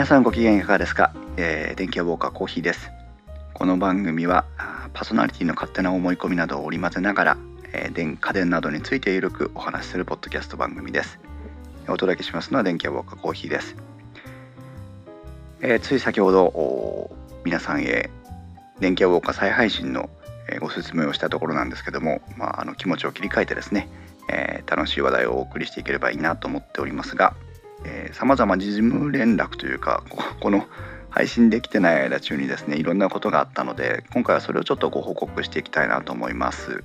皆さんご機嫌いかがですか、えー、電気屋ウォーカーコーヒーです。この番組はパーソナリティの勝手な思い込みなどを織り交ぜながら、えー、電家電などについてゆるくお話しするポッドキャスト番組です。お届けしますのは電気屋ウォーカーコーヒーです、えー、つい先ほど皆さんへ電気屋ウォーカー再配信のご説明をしたところなんですけども、まあ、あの気持ちを切り替えてですね、えー、楽しい話題をお送りしていければいいなと思っておりますがさまざま事務連絡というか この配信できてない間中にですねいろんなことがあったので今回はそれをちょっとご報告していきたいなと思います。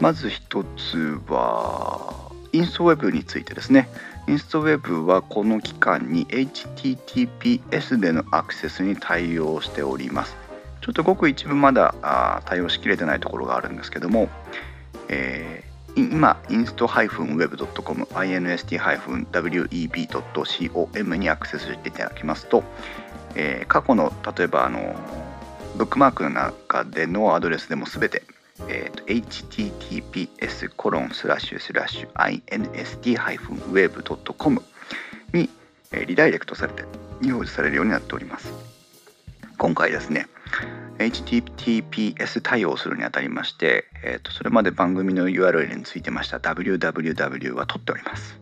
まず一つはインストウェブについてですね。インストウェブはこの期間に HTTPS でのアクセスに対応しております。ちょっとごく一部まだ対応しきれてないところがあるんですけども、え今、inst-web.com、inst-web.com にアクセスしていただきますと、えー、過去の例えばあのブックマークの中でのアドレスでもすべて、えーと、https コロンスラッシュスラッシュ inst-web.com に、えー、リダイレクトされて表示されるようになっております。今回ですね、HTTPS 対応するにあたりまして、えー、とそれまで番組の URL についてました www は取っております。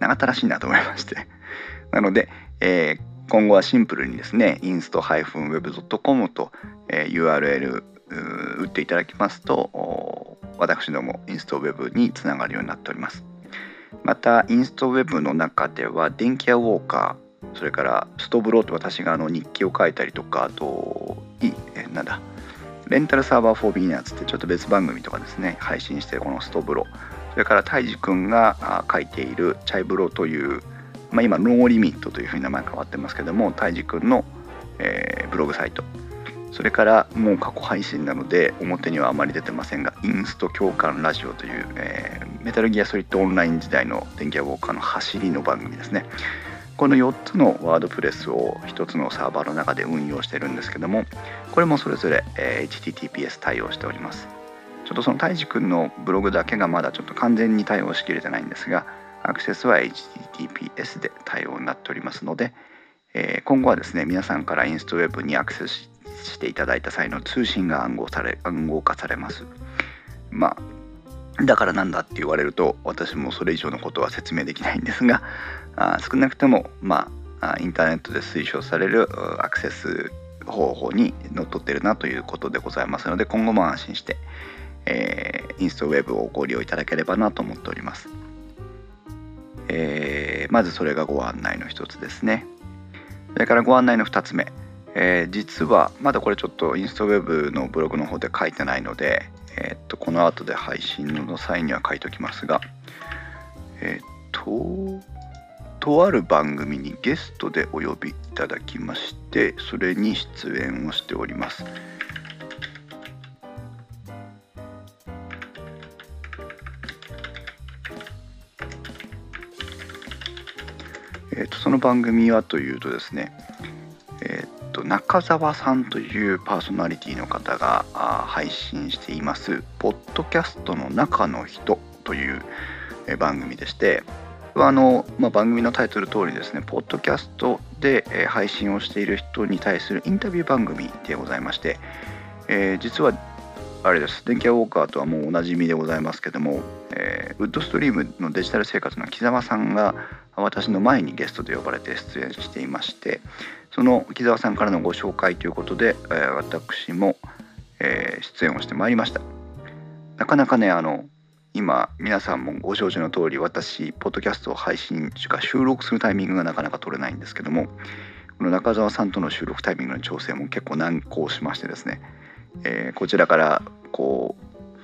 長ったらしいなと思いまして。なので、えー、今後はシンプルにですね、inst-web.com と、えー、URL 打っていただきますと、私どもインストウェブにつながるようになっております。また、インストウェブの中では、電気屋ウォーカー、それからストブローと私があの日記を書いたりとか、あと、いえなんだ。レンタルサーバー4 b ビ n ってちょっと別番組とかですね配信してるこのストブロ。それからたいじくんが書いているチャイブロという、まあ、今ノーリミットというふうに名前変わってますけどもたいじくんの、えー、ブログサイト。それからもう過去配信なので表にはあまり出てませんがインスト共感ラジオという、えー、メタルギアソリッドオンライン時代の電気屋ウォーカーの走りの番組ですね。この4つのワードプレスを1つのサーバーの中で運用してるんですけどもこれもそれぞれ、え HTTPS 対応しております。ちょっとそのたいじくんのブログだけがまだちょっと完全に対応しきれてないんですがアクセスは HTTPS で対応になっておりますので、え今後はですね皆さんからインストウェブにアクセスしていただいた際の通信が暗号され暗号化されます。まあだからなんだって言われると私もそれ以上のことは説明できないんですが あ少なくとも、まあ、インターネットで推奨されるアクセス方法にのっとってるなということでございますので今後も安心して、えー、インストウェブをご利用いただければなと思っております。えー、まずそれがご案内の一つですね。それからご案内の2つ目、えー、実はまだこれちょっとインストウェブのブログの方で書いてないので、えー、っとこの後で配信の際には書いておきますがえっととある番組にゲストでお呼びいただきましてそれに出演をしております。えーと、その番組はというとですね、えーと、中澤さんというパーソナリティの方が配信しています「ポッドキャストの中の人」という番組でしてあの、まあ、番組のタイトル通りですね、ポッドキャストで、配信をしている人に対するインタビュー番組でございまして、えー、実はあれです、電気屋ウォーカーとはもうおなじみでございますけども、えー、ウッドストリームのデジタル生活の木澤さんが私の前にゲストで呼ばれて出演していまして、その木澤さんからのご紹介ということで、えー、私も、えー、出演をしてまいりました。なかなかね、あの、今皆さんもご承知の通り私ポッドキャストを配信しか収録するタイミングがなかなか取れないんですけどもこの中澤さんとの収録タイミングの調整も結構難航しましてですね、えー、こちらからこ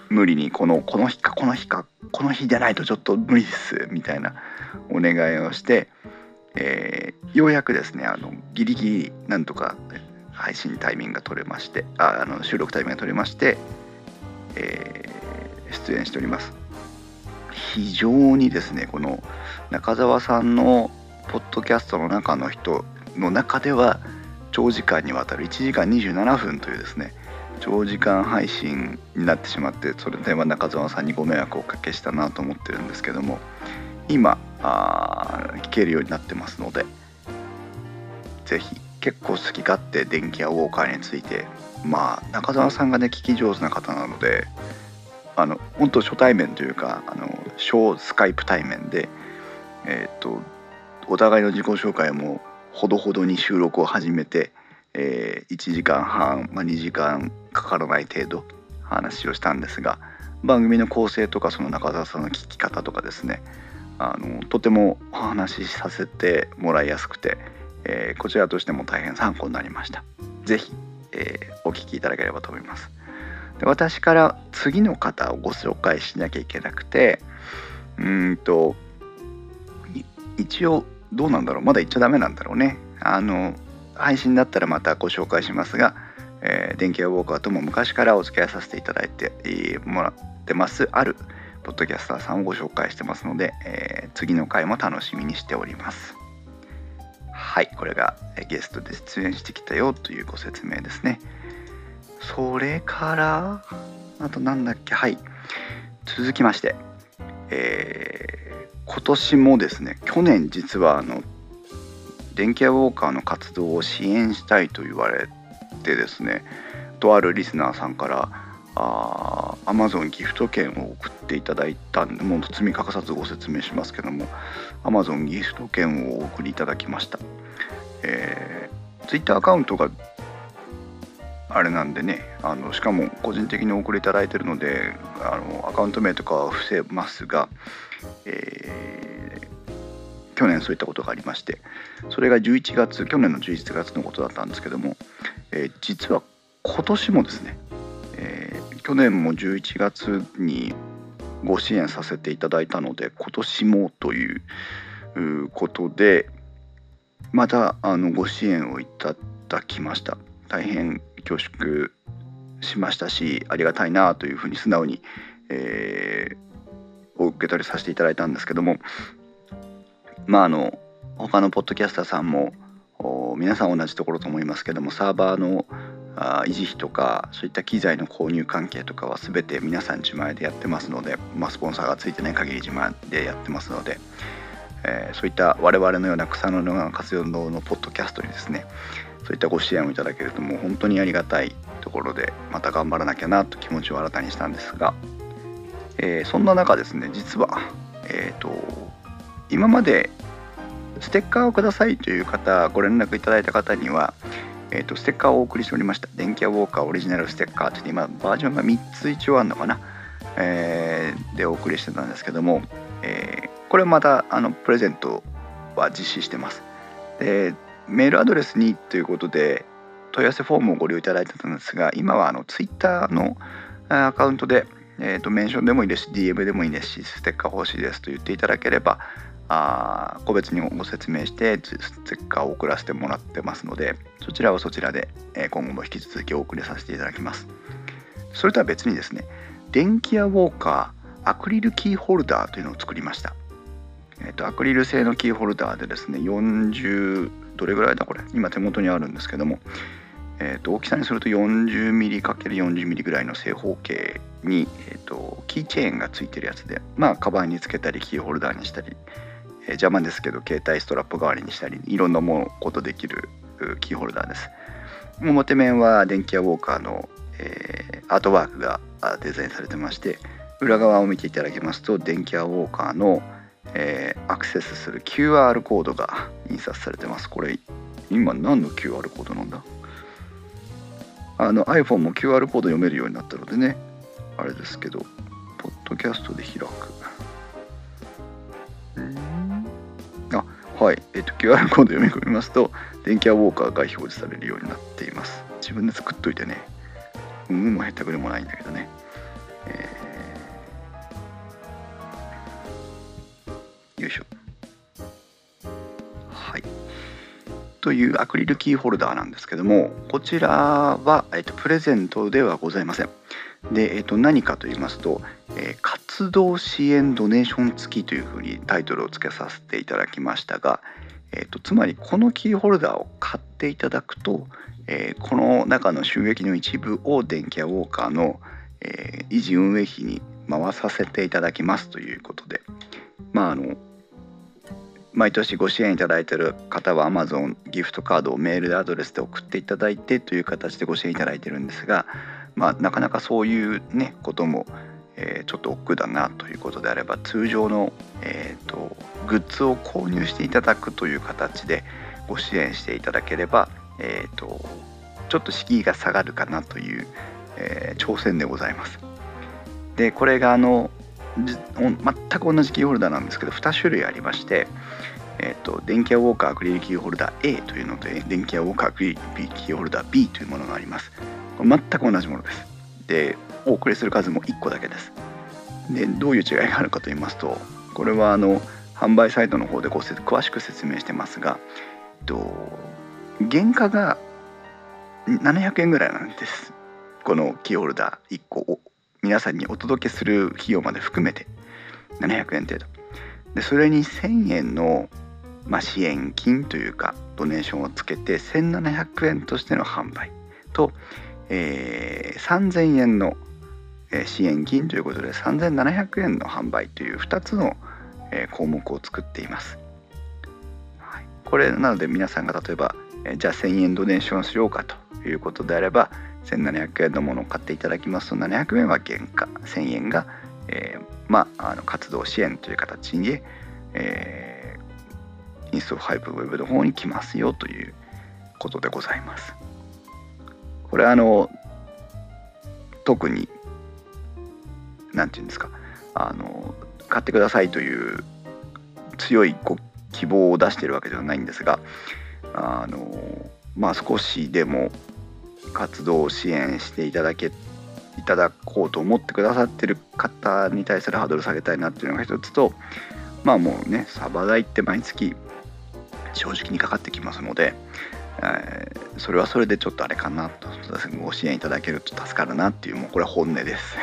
う無理にこのこの日かこの日かこの日じゃないとちょっと無理ですみたいなお願いをして、えー、ようやくですねあのギリギリなんとか配信タイミングが取れましてああの収録タイミングが取れまして、えー、出演しております。非常にですねこの中澤さんのポッドキャストの中の人の中では長時間にわたる1時間27分というですね長時間配信になってしまってそれでは中澤さんにご迷惑をおかけしたなと思ってるんですけども今あ聞けるようになってますので、ぜひ結構好き勝手電気屋ウォーカーについてまあ中澤さんがね聞き上手な方なのであの本当初対面というかあの小スカイプ対面でえっ、とお互いの自己紹介もほどほどに収録を始めて、えー、1時間半、まあ、2時間かからない程度話をしたんですが番組の構成とかその中澤さんの聞き方とかですねあのとてもお話しさせてもらいやすくて、えー、こちらとしても大変参考になりました。是非、えー、お聞きいただければと思います。で私から次の方をご紹介しなきゃいけなくてうんと一応どうなんだろう？まだ言っちゃダメなんだろうねあの配信だったらまたご紹介しますが、えー、電気屋ウォーカーとも昔からお付き合いさせていただいて、もらってますあるポッドキャスターさんをご紹介してますので、えー、次の回も楽しみにしておりますはいこれがゲストで出演してきたよというご説明ですね。それからあとなんだっけはい。続きましてえー、今年もですね去年実はあの電気屋ウォーカーの活動を支援したいと言われてですねとあるリスナーさんからあ Amazon ギフト券を送っていただいたんでもう包み隠さずご説明しますけども Amazon ギフト券をお送りいただきました、えー、Twitter アカウントがあれなんでねあのしかも個人的にお送りいただいてるのであのアカウント名とかは伏せますが、えー、去年そういったことがありましてそれが11月去年の11月のことだったんですけども、えー、実は今年もですね、えー、去年も11月にご支援させていただいたので今年もということでまたあのご支援をいただきました。大変恐縮しましたしありがたいなというふうに素直に、えー、お受け取りさせていただいたんですけども。まああの他のポッドキャスターさんも皆さん同じところと思いますけどもサーバーのあ維持費とかそういった機材の購入関係とかは全て皆さん自前でやってますので、まあ、スポンサーがついてない限り自前でやってますので、えー、そういった我々のような草のような活用のポッドキャストにですねそういったご支援をいただけるともう本当にありがたいところでまた頑張らなきゃなと気持ちを新たにしたんですが、えー、そんな中ですね実は、えーと、今までステッカーをくださいという方ご連絡いただいた方には、えーと、ステッカーをお送りしておりました。電気屋ウォーカーオリジナルステッカーって今バージョンが3つ一応あるのかな、えー、でお送りしてたんですけども、えー、これまたあのプレゼントは実施してます。でメールアドレスにということで問い合わせフォームをご利用いただいてたんですが今はあのツイッターのアカウントで、えーと、メンションでもいいですし DM でもいいですしステッカー欲しいですと言っていただければあ個別にご説明してステッカーを送らせてもらってますのでそちらはそちらで、え今後も引き続きお送りさせていただきます。それとは別にですね電気屋ウォーカーアクリルキーホルダーというのを作りました。えーと、アクリル製のキーホルダーでですね40どれぐらいだこれ。今手元にあるんですけども、えーと、大きさにすると 40mm×40mm ぐらいの正方形に、えーと、キーチェーンがついてるやつでまあカバンにつけたりキーホルダーにしたり、えー、邪魔ですけど携帯ストラップ代わりにしたりいろんなものことできるキーホルダーです。表面は電気屋ウォーカーの、えー、アートワークがデザインされてまして裏側を見ていただきますと電気屋ウォーカーのえー、アクセスする QR コードが印刷されてます。これ今何の QR コードなんだ？あの iPhone も QR コード読めるようになったのでねあれですけどポッドキャストで開く。あはい。えっ、ー、と QR コード読み込みますと電気屋ウォーカーが表示されるようになっています。自分で作っといてね。うんもへったくれもないんだけどね、えーよいしょ。はい。というアクリルキーホルダーなんですけどもこちらは、えっと、プレゼントではございません。で、えっと、何かと言いますと、えー、活動支援ドネーション付きというふうにタイトルを付けさせていただきましたが、えっと、つまりこのキーホルダーを買っていただくと、えー、この中の収益の一部を電気屋ウォーカーの、えー、維持運営費に回させていただきますということで。まああの毎年ご支援いただいている方は Amazon ギフトカードをメールでアドレスで送っていただいてという形でご支援いただいているんですが、まあ、なかなかそういうねことも、えー、ちょっと億劫だなということであれば通常の、えーと、グッズを購入していただくという形でご支援していただければ、えーと、ちょっと敷居が下がるかなという、えー、挑戦でございます。でこれがあの全く同じキーホルダーなんですけど2種類ありまして、えーと、電気屋ウォーカーアクリルキーホルダー A というのと電気屋ウォーカーアクリルキーホルダー B というものがあります。全く同じものです。でお送りする数も1個だけです。でどういう違いがあるかと言いますとこれはあの販売サイトの方でご詳しく説明してますが、えっと、原価が700円ぐらいなんです。このキーホルダー1個皆さんにお届けする費用まで含めて700円程度でそれに1000円の、まあ、支援金というかドネーションをつけて1700円としての販売と、えー、3000円の支援金ということで3700円の販売という2つの項目を作っています。これなので皆さんが例えばじゃあ1000円ドネーションしようかということであれば1700円のものを買っていただきますと700円は原価1000円が、えー、まあ、あの活動支援という形で、えー、インストファイブウェブの方に来ますよということでございます。これあの特に何て言うんですかあの買ってくださいという強いご希望を出しているわけではないんですがあのまあ少しでも活動を支援していただけいただこうと思ってくださってる方に対するハードル下げたいなっていうのが一つとまあもうねサバ代って毎月正直にかかってきますので、えー、それはそれでちょっとあれかなとご支援いただけると助かるなっていうもうこれは本音です。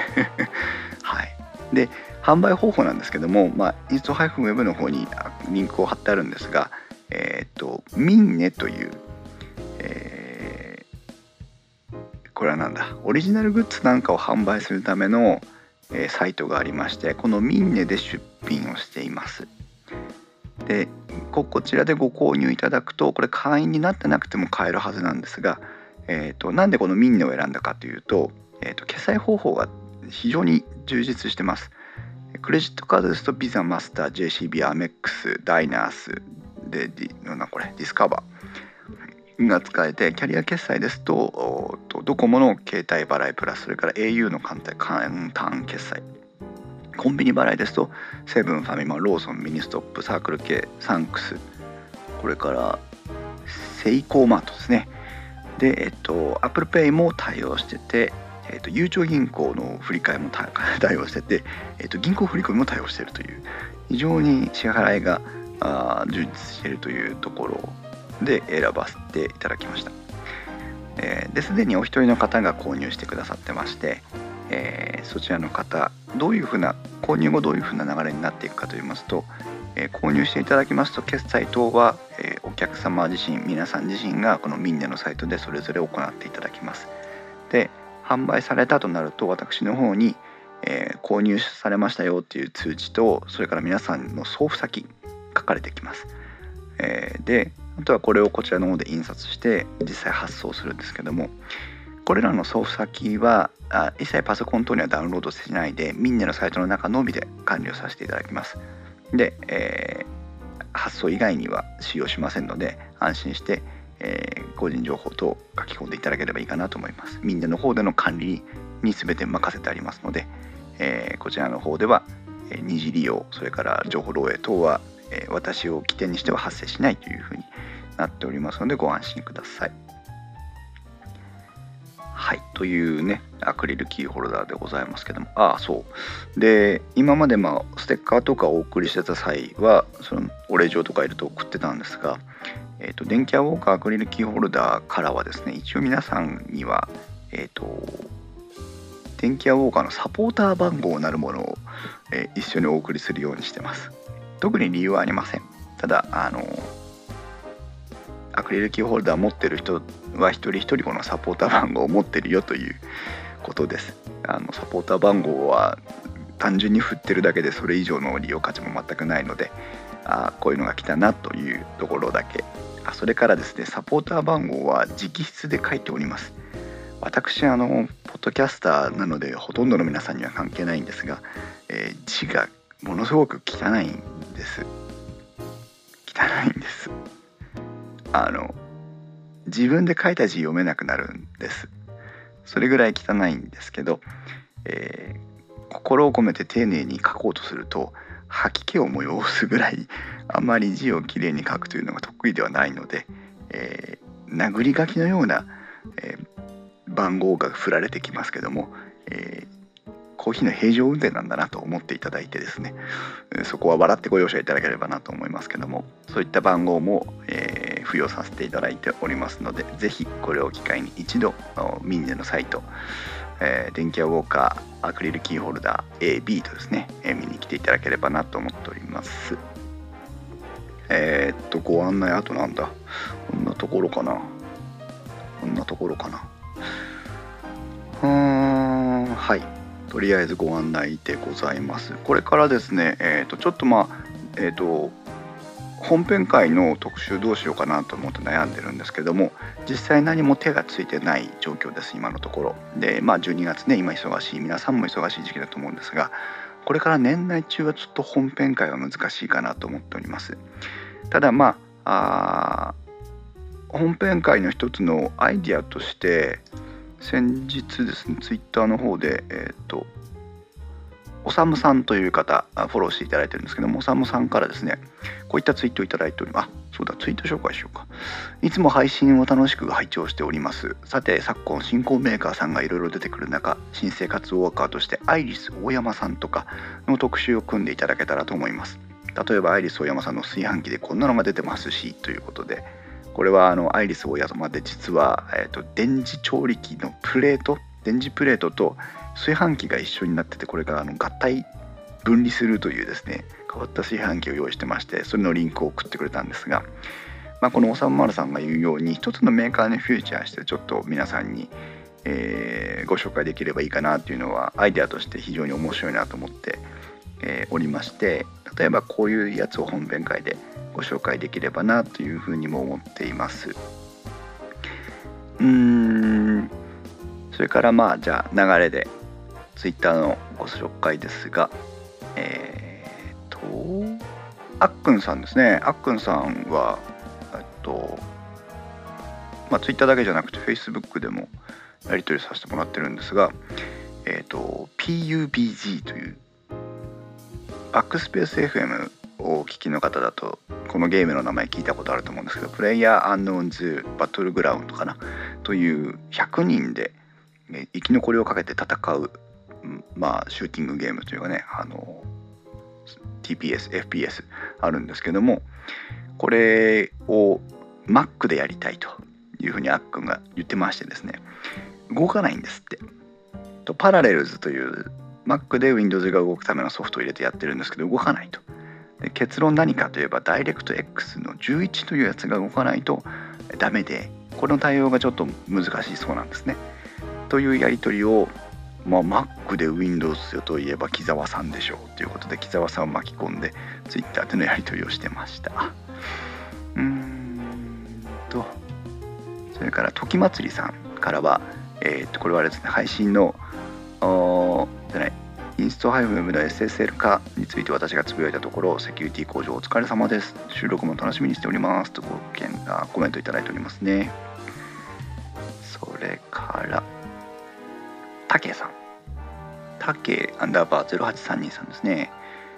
はい。で販売方法なんですけども、まあ、インスト -web の方にリンクを貼ってあるんですが、えっ、ー、と、ミンネという、えー、これはなんだ、オリジナルグッズなんかを販売するための、えー、サイトがありまして、このミンネで出品をしています。でこちらでご購入いただくとこれ会員になってなくても買えるはずなんですが、えーと、なんでこのミンネを選んだかというと,、えーと決済方法が非常に充実してます。クレジットカードですとビザマスター JCB アメックスダイナースでなんこれ？ディスカバーが使えてキャリア決済ですとドコモの携帯払いプラスそれから au の簡単簡単決済。コンビニ払いですとセブンファミマローソンミニストップサークル K サンクス。これからセイコーマートですね。でえっと ApplePay も対応しててえーと、ゆうちょ銀行の振り替えも 対応してて、えーと、銀行振り込みも対応しているという。非常に支払いがあ充実しているというところで選ばせていただきました。え、ですでにお一人の方が購入してくださってまして、えー、そちらの方どういうふうな購入後どういうふうな流れになっていくかといいますと、えー、購入していただきますと決済等は、えお客様自身皆さん自身がこのミンネのサイトでそれぞれ行っていただきます。で販売されたとなると私の方に、えー、購入されましたよっていう通知とそれから皆さんの送付先書かれてきます、え、であとはこれをこちらの方で印刷して実際発送するんですけどもこれらの送付先はあ一切パソコン等にはダウンロードしてないでミンネのサイトの中のみで管理をさせていただきますで、えー、発送以外には使用しませんので安心してえー、個人情報等書き込んでいただければいいかなと思います。みんなの方での管理に全て任せてありますので、えー、こちらの方では、え、二次利用、それから情報漏洩等は、え、私を起点にしては発生しないというふうになっておりますのでご安心ください。はい、というね、アクリルキーホルダーでございますけども、ああ、そう。で、今までまあ、ステッカーとかお送りしてた際は、そのお礼状とかいると送ってたんですが、えーと、電気屋ウォーカーアクリルキーホルダーからはですね一応皆さんには、えーと、電気屋ウォーカーのサポーター番号なるものを、えー、一緒にお送りするようにしてます特に理由はありませんただあのアクリルキーホルダー持ってる人は一人一人このサポーター番号を持ってるよということです。あのサポーター番号は単純に振ってるだけでそれ以上の利用価値も全くないのであこういうのが来たなというところだけ。あそれからですねサポーター番号は直筆で書いております。私あのポッドキャスターなのでほとんどの皆さんには関係ないんですが、えー、字がものすごく汚いんです。あの自分で書いた字読めなくなるんです。それぐらい汚いんですけど、えー、心を込めて丁寧に書こうとすると吐き気を催すぐらいあまり字をきれいに書くというのが得意ではないので、えー、殴り書きのような、えー、番号が振られてきますけども、えー、コーヒーの平常運転なんだなと思っていただいてですね。そこは笑ってご容赦いただければなと思いますけども。そういった番号も、えー、付与させていただいておりますので是非これを機会に一度ミニネのサイトえー、電気屋ウォーカーアクリルキーホルダー AB とですね、えー、見に来ていただければなと思っております。えー、っとご案内あとなんだ。こんなところかな。こんなところかな。うーんはい。とりあえずご案内でございます。これからですねえっとちょっとまあえっと本編会の特集どうしようかなと思って悩んでるんですけども実際何も手がついてない状況です今のところ。でまあ12月ね今忙しい皆さんも忙しい時期だと思うんですがこれから年内中はちょっと本編会は難しいかなと思っております。ただまあ本編会の一つのアイディアとして先日ですねツイッターの方でえっ、ー、とおさむさんという方フォローしていただいてるんですけどもおさむさんからですねこういったツイートをいただいております。あそうだツイート紹介しようか。いつも配信を楽しく拝聴しております。さて昨今新興メーカーさんがいろいろ出てくる中新生活ワーカーとしてアイリス大山さんとかの特集を組んでいただけたらと思います。例えばアイリス大山さんの炊飯器でこんなのが出てますしということでこれはあのアイリス大山で実は、えーと電磁調理器のプレート電磁プレートと炊飯器が一緒になっててこれがあの合体分離するというですね変わった炊飯器を用意してましてそれのリンクを送ってくれたんですが、まあ、このおさまるさんが言うように一つのメーカーにフューチャーしてちょっと皆さんに、えー、ご紹介できればいいかなというのはアイデアとして非常に面白いなと思って、えー、おりまして例えばこういうやつを本編会でご紹介できればなというふうにも思っています。うーんそれからまあじゃあ流れでツイッターのご紹介ですが、えー、と、あっくんさんですね。あっくんさんは、えっと、まあ、ツイッターだけじゃなくて、フェイスブックでもやり取りさせてもらってるんですが、えっ、と、PUBG という、バックスペース FM をお聞きの方だと、このゲームの名前聞いたことあると思うんですけど、プレイヤーアンノーンズバトルグラウンドかな？という100人で生き残りをかけて戦うまあシューティングゲームというかねあの TPS FPS あるんですけどもこれを Mac でやりたいというふうにあっくんが言ってましてですね動かないんですって。とパラレルズという Mac で Windows が動くためのソフトを入れてやってるんですけど動かないと。で結論何かといえば DirectX の11というやつが動かないとダメでこの対応がちょっと難しいそうなんですね。というやり取りをまあ、Mac で Windows といえば木澤さんでしょうということで木澤さんを巻き込んで Twitter でのやり取りをしてました。うーんと。それから時祭りさんからはえー、っとこれはですね配信のじゃないインストハイフムの SSL 化について私がつぶやいたところ、セキュリティ向上お疲れ様です。収録も楽しみにしております。とご見あコメントいただいておりますね。それから、たけさん。たけアンダーバー0832さんですね。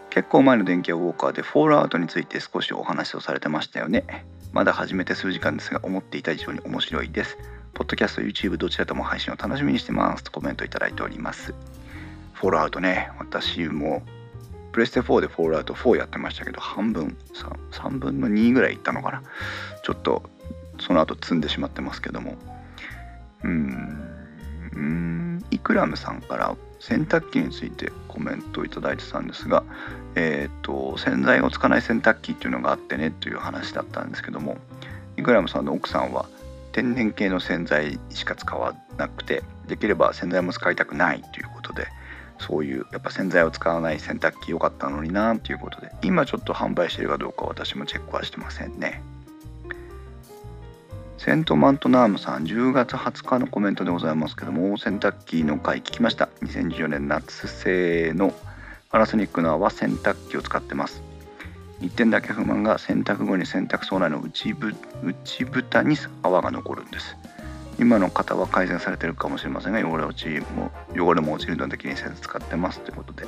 結構前の電気屋ウォーカーでフォールアウトについて少しお話をされてましたよね。まだ始めて数時間ですが思っていた以上に面白いです。ポッドキャスト、YouTube どちらとも配信を楽しみにしてますとコメントいただいております。フォールアウトね、私もプレステ4でフォールアウト4やってましたけど半分 3, 3分の2ぐらいいったのかな。ちょっとその後積んでしまってますけども。うーん。うんイクラムさんから洗濯機についてコメントをいただいてたんですが、えーと、洗剤をつかない洗濯機っていうのがあってねという話だったんですけどもイクラムさんの奥さんは天然系の洗剤しか使わなくてできれば洗剤も使いたくないということでそういうやっぱ洗剤を使わない洗濯機良かったのになということで今ちょっと販売してるかどうか私もチェックはしてませんね。セントマントナームさん10月20日のコメントでございますけども洗濯機の回聞きました。2014年夏製のパナソニックの泡洗濯機を使ってます。1点だけ不満が洗濯後に洗濯槽内の内ぶ内蓋に泡が残るんです。今の方は改善されてるかもしれませんが汚れ落ちも汚れも落ちるので気にせず使ってますということで。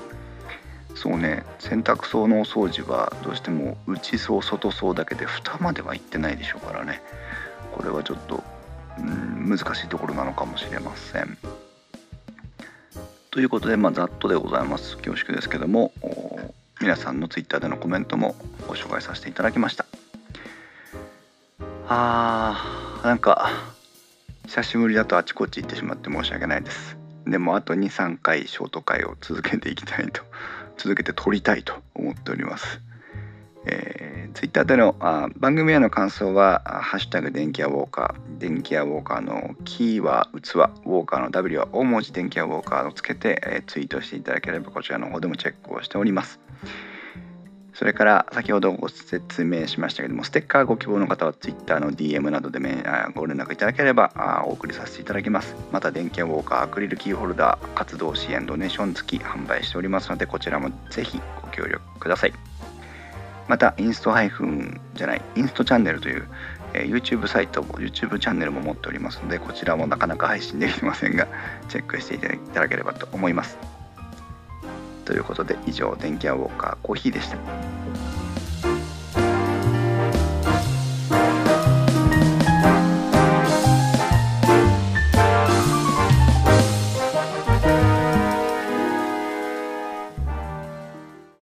そうね洗濯槽のお掃除はどうしても内層外層だけで蓋まではいってないでしょうからね。これはちょっとうん難しいところなのかもしれません。ということで、まあ、ざっとでございます。恐縮ですけども。皆さんの Twitter でのコメントもご紹介させていただきました。あーなんか久しぶりだとあちこち行ってしまって申し訳ないです。でもあと23回ショート回を続けていきたいと 続けて撮りたいと思っております。えー、ツイッターでのあ番組への感想は「ハッシュタグ電気屋ウォーカー」電気屋ウォーカーのキーは器ウォーカーの W は大文字電気屋ウォーカーをつけて、えー、ツイートしていただければこちらの方でもチェックをしております。それから先ほどご説明しましたけどもステッカーご希望の方は Twitter の DM などでご連絡いただければお送りさせていただきます。また電気ウォーカーアクリルキーホルダー活動支援ドネーション付き販売しておりますのでこちらもぜひご協力ください。またインスト配布じゃないインストチャンネルという、え、YouTube サイトも YouTube チャンネルも持っておりますのでこちらもなかなか配信できませんがチェックしていただければと思います。ということで以上電気屋ウォーカーコーヒーでした。